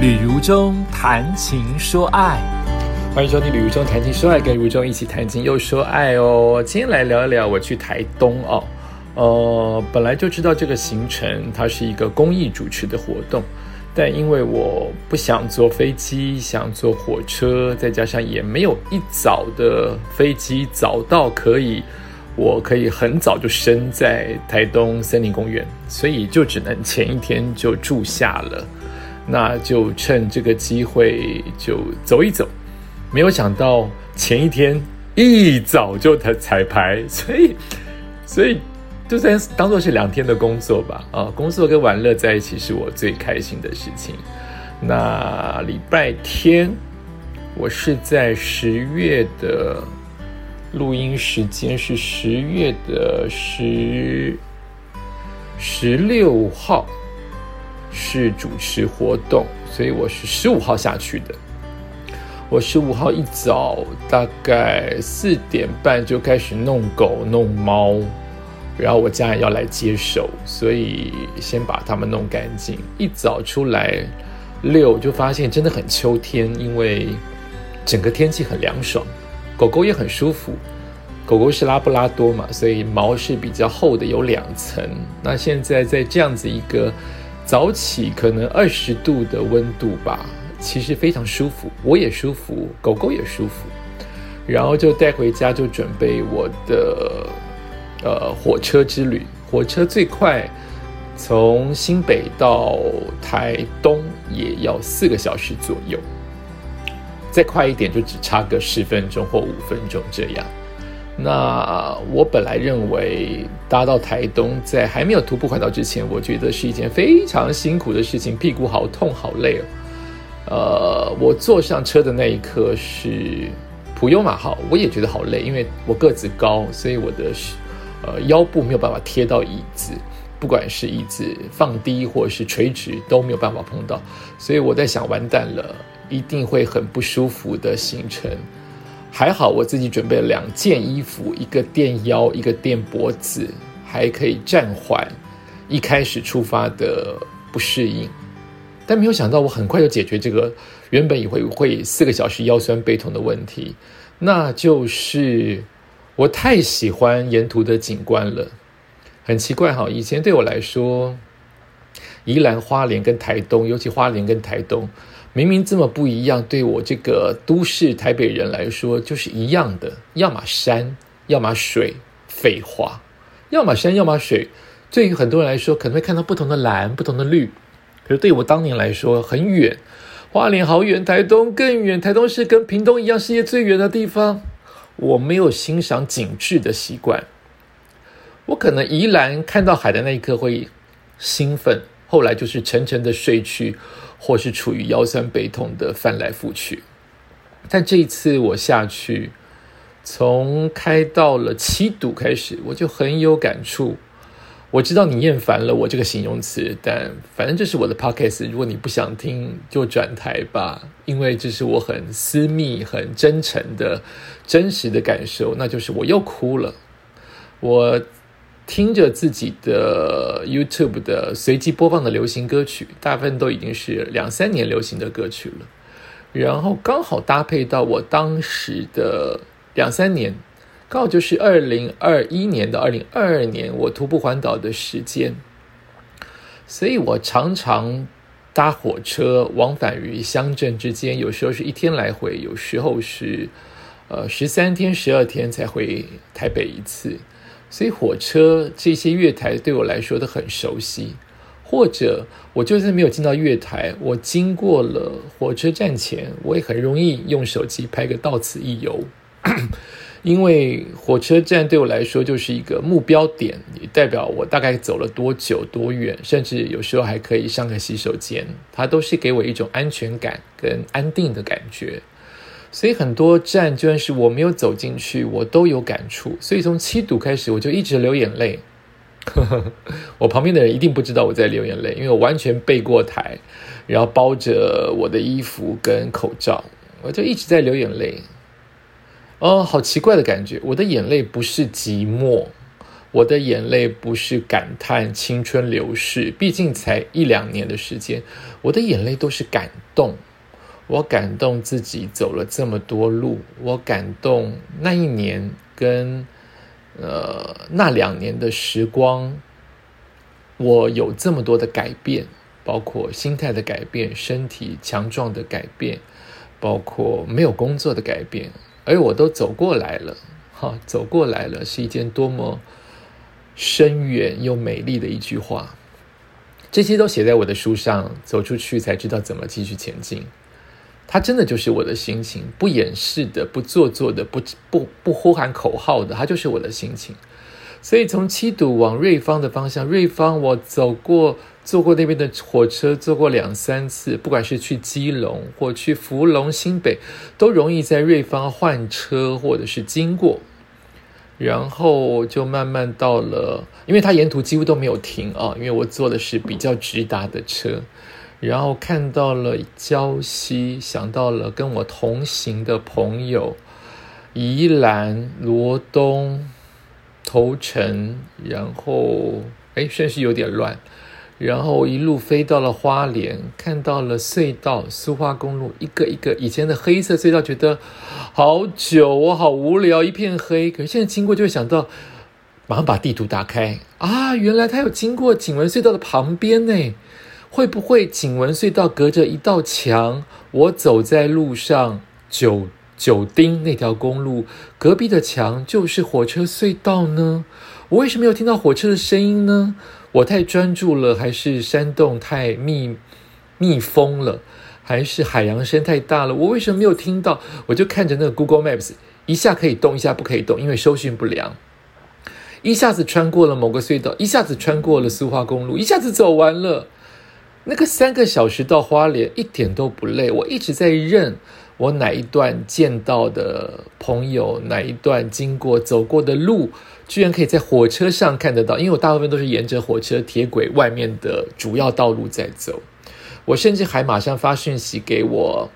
旅如中谈情说爱，欢迎收听《旅如中谈情说爱》，跟如中一起谈情又说爱哦。今天来聊一聊我去台东哦。呃，本来就知道这个行程它是一个公益主持的活动，但因为我不想坐飞机，想坐火车，再加上也没有一早的飞机早到可以，我可以很早就身在台东森林公园，所以就只能前一天就住下了。那就趁这个机会就走一走，没有想到前一天一早就彩彩排，所以 所以就算当做是两天的工作吧。啊，工作跟玩乐在一起是我最开心的事情。那礼拜天我是在十月的录音时间是十月的十十六号。是主持活动，所以我是十五号下去的。我十五号一早大概四点半就开始弄狗弄猫，然后我家人要来接手，所以先把它们弄干净。一早出来遛，就发现真的很秋天，因为整个天气很凉爽，狗狗也很舒服。狗狗是拉布拉多嘛，所以毛是比较厚的，有两层。那现在在这样子一个。早起可能二十度的温度吧，其实非常舒服，我也舒服，狗狗也舒服。然后就带回家，就准备我的呃火车之旅。火车最快从新北到台东也要四个小时左右，再快一点就只差个十分钟或五分钟这样。那我本来认为搭到台东，在还没有徒步环岛之前，我觉得是一件非常辛苦的事情，屁股好痛好累哦。呃，我坐上车的那一刻是普悠马号，我也觉得好累，因为我个子高，所以我的呃腰部没有办法贴到椅子，不管是椅子放低或是垂直都没有办法碰到，所以我在想，完蛋了，一定会很不舒服的行程。还好我自己准备了两件衣服，一个垫腰，一个垫脖子，还可以暂缓一开始出发的不适应。但没有想到，我很快就解决这个原本以为会四个小时腰酸背痛的问题，那就是我太喜欢沿途的景观了。很奇怪哈，以前对我来说，宜兰花莲跟台东，尤其花莲跟台东。明明这么不一样，对我这个都市台北人来说就是一样的，要么山，要么水。废话，要么山，要么水。对于很多人来说，可能会看到不同的蓝，不同的绿。可是对我当年来说，很远，花莲好远，台东更远。台东是跟屏东一样，世界最远的地方。我没有欣赏景致的习惯。我可能宜兰看到海的那一刻会兴奋，后来就是沉沉的睡去。或是处于腰酸背痛的翻来覆去，但这一次我下去，从开到了七度开始，我就很有感触。我知道你厌烦了我这个形容词，但反正这是我的 podcast，如果你不想听，就转台吧。因为这是我很私密、很真诚的真实的感受，那就是我又哭了。我。听着自己的 YouTube 的随机播放的流行歌曲，大部分都已经是两三年流行的歌曲了。然后刚好搭配到我当时的两三年，刚好就是二零二一年到二零二二年我徒步环岛的时间，所以我常常搭火车往返于乡镇之间，有时候是一天来回，有时候是呃十三天、十二天才回台北一次。所以火车这些月台对我来说都很熟悉，或者我就算没有进到月台，我经过了火车站前，我也很容易用手机拍个到此一游，因为火车站对我来说就是一个目标点，也代表我大概走了多久多远，甚至有时候还可以上个洗手间，它都是给我一种安全感跟安定的感觉。所以很多站，就算是我没有走进去，我都有感触。所以从七堵开始，我就一直流眼泪。我旁边的人一定不知道我在流眼泪，因为我完全背过台，然后包着我的衣服跟口罩，我就一直在流眼泪。哦，好奇怪的感觉，我的眼泪不是寂寞，我的眼泪不是感叹青春流逝，毕竟才一两年的时间，我的眼泪都是感动。我感动自己走了这么多路，我感动那一年跟呃那两年的时光，我有这么多的改变，包括心态的改变、身体强壮的改变，包括没有工作的改变，而我都走过来了，哈，走过来了是一件多么深远又美丽的一句话。这些都写在我的书上，走出去才知道怎么继续前进。它真的就是我的心情，不掩饰的，不做作的，不不不呼喊口号的，它就是我的心情。所以从七堵往瑞芳的方向，瑞芳我走过，坐过那边的火车，坐过两三次，不管是去基隆或去福隆新北，都容易在瑞芳换车或者是经过，然后就慢慢到了，因为它沿途几乎都没有停啊，因为我坐的是比较直达的车。然后看到了礁溪，想到了跟我同行的朋友，宜兰、罗东、头城，然后哎，顺序有点乱，然后一路飞到了花莲，看到了隧道，苏花公路一个一个以前的黑色隧道，觉得好久，我好无聊，一片黑。可是现在经过就会想到，马上把地图打开啊，原来它有经过景文隧道的旁边呢。会不会景文隧道隔着一道墙？我走在路上，九九丁那条公路隔壁的墙就是火车隧道呢？我为什么没有听到火车的声音呢？我太专注了，还是山洞太密密封了，还是海洋声太大了？我为什么没有听到？我就看着那个 Google Maps，一下可以动，一下不可以动，因为收讯不良。一下子穿过了某个隧道，一下子穿过了苏花公路，一下子走完了。那个三个小时到花莲一点都不累，我一直在认我哪一段见到的朋友，哪一段经过走过的路，居然可以在火车上看得到。因为我大部分都是沿着火车铁轨外面的主要道路在走，我甚至还马上发讯息给我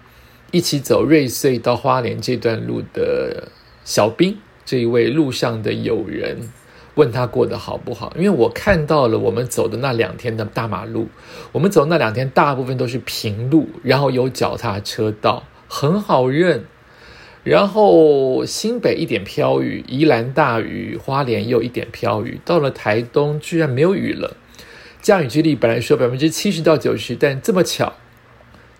一起走瑞穗到花莲这段路的小兵，这一位路上的友人。问他过得好不好？因为我看到了我们走的那两天的大马路，我们走那两天大部分都是平路，然后有脚踏车道，很好认。然后新北一点飘雨，宜兰大雨，花莲又一点飘雨，到了台东居然没有雨了。降雨几率本来说百分之七十到九十，但这么巧，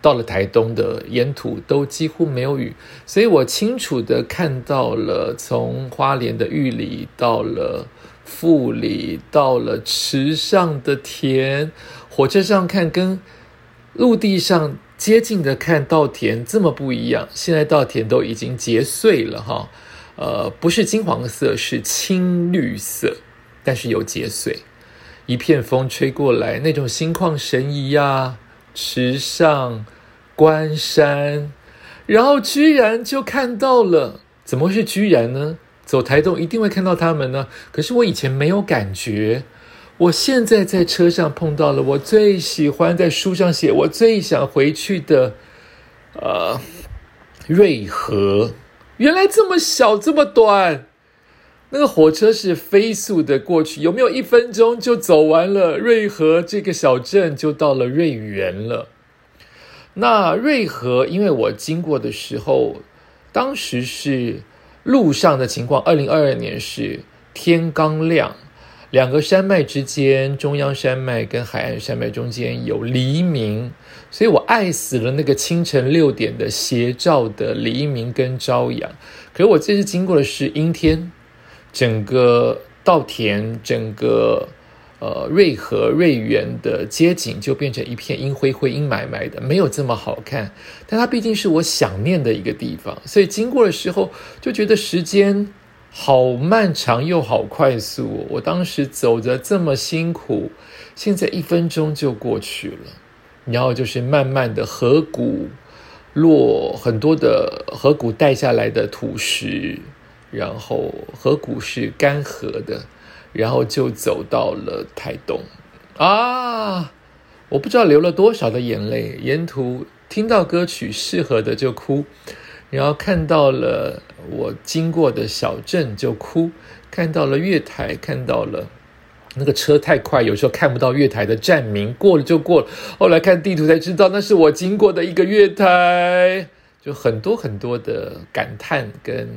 到了台东的沿途都几乎没有雨，所以我清楚的看到了从花莲的玉里到了。富里到了池上的田，火车上看跟陆地上接近的看稻田这么不一样。现在稻田都已经结穗了哈，呃，不是金黄色，是青绿色，但是有结穗。一片风吹过来，那种心旷神怡呀，池上关山，然后居然就看到了，怎么会是居然呢？走台东一定会看到他们呢，可是我以前没有感觉，我现在在车上碰到了我最喜欢在书上写我最想回去的，呃，瑞和，原来这么小这么短，那个火车是飞速的过去，有没有一分钟就走完了瑞和这个小镇就到了瑞园了？那瑞和，因为我经过的时候，当时是。路上的情况，二零二二年是天刚亮，两个山脉之间，中央山脉跟海岸山脉中间有黎明，所以我爱死了那个清晨六点的斜照的黎明跟朝阳。可是我这次经过的是阴天，整个稻田，整个。呃，瑞和瑞园的街景就变成一片阴灰灰、阴霾霾的，没有这么好看。但它毕竟是我想念的一个地方，所以经过的时候就觉得时间好漫长又好快速。我当时走着这么辛苦，现在一分钟就过去了。然后就是慢慢的河谷落很多的河谷带下来的土石，然后河谷是干涸的。然后就走到了台东，啊，我不知道流了多少的眼泪。沿途听到歌曲适合的就哭，然后看到了我经过的小镇就哭，看到了月台，看到了那个车太快，有时候看不到月台的站名，过了就过了。后来看地图才知道，那是我经过的一个月台，就很多很多的感叹跟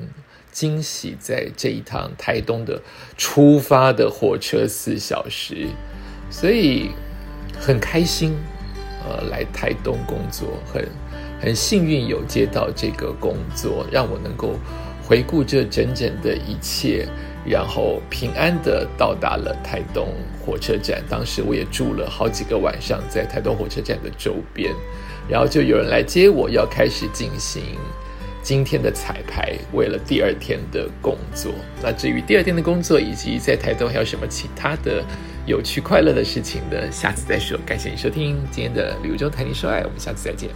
惊喜，在这一趟台东的出发的火车四小时，所以很开心，呃，来台东工作很。很幸运有接到这个工作，让我能够回顾这整整的一切，然后平安的到达了台东火车站。当时我也住了好几个晚上在台东火车站的周边，然后就有人来接我，要开始进行今天的彩排，为了第二天的工作。那至于第二天的工作以及在台东还有什么其他的有趣快乐的事情呢？下次再说。感谢你收听今天的旅游中谈情说爱，我们下次再见。